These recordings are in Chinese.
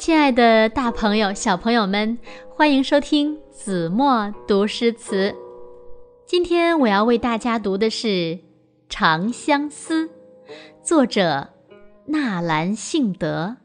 亲爱的大朋友、小朋友们，欢迎收听子墨读诗词。今天我要为大家读的是《长相思》，作者纳兰性德。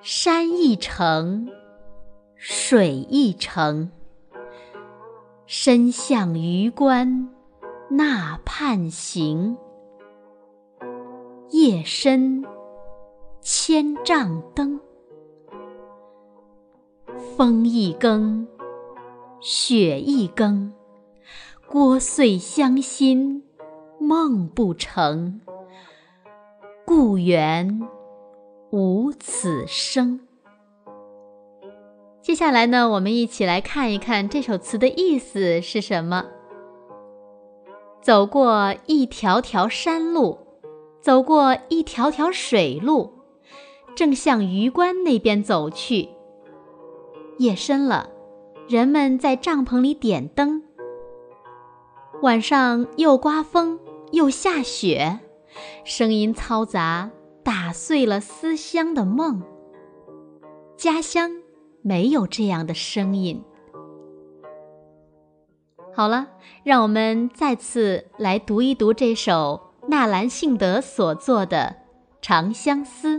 山一程，水一程，身向榆关那畔行。夜深千帐灯，风一更，雪一更，聒碎乡心梦不成，故园无此声。接下来呢，我们一起来看一看这首词的意思是什么。走过一条条山路。走过一条条水路，正向榆关那边走去。夜深了，人们在帐篷里点灯。晚上又刮风又下雪，声音嘈杂，打碎了思乡的梦。家乡没有这样的声音。好了，让我们再次来读一读这首。纳兰性德所作的《长相思》：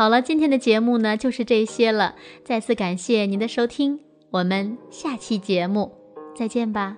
好了，今天的节目呢就是这些了。再次感谢您的收听，我们下期节目再见吧。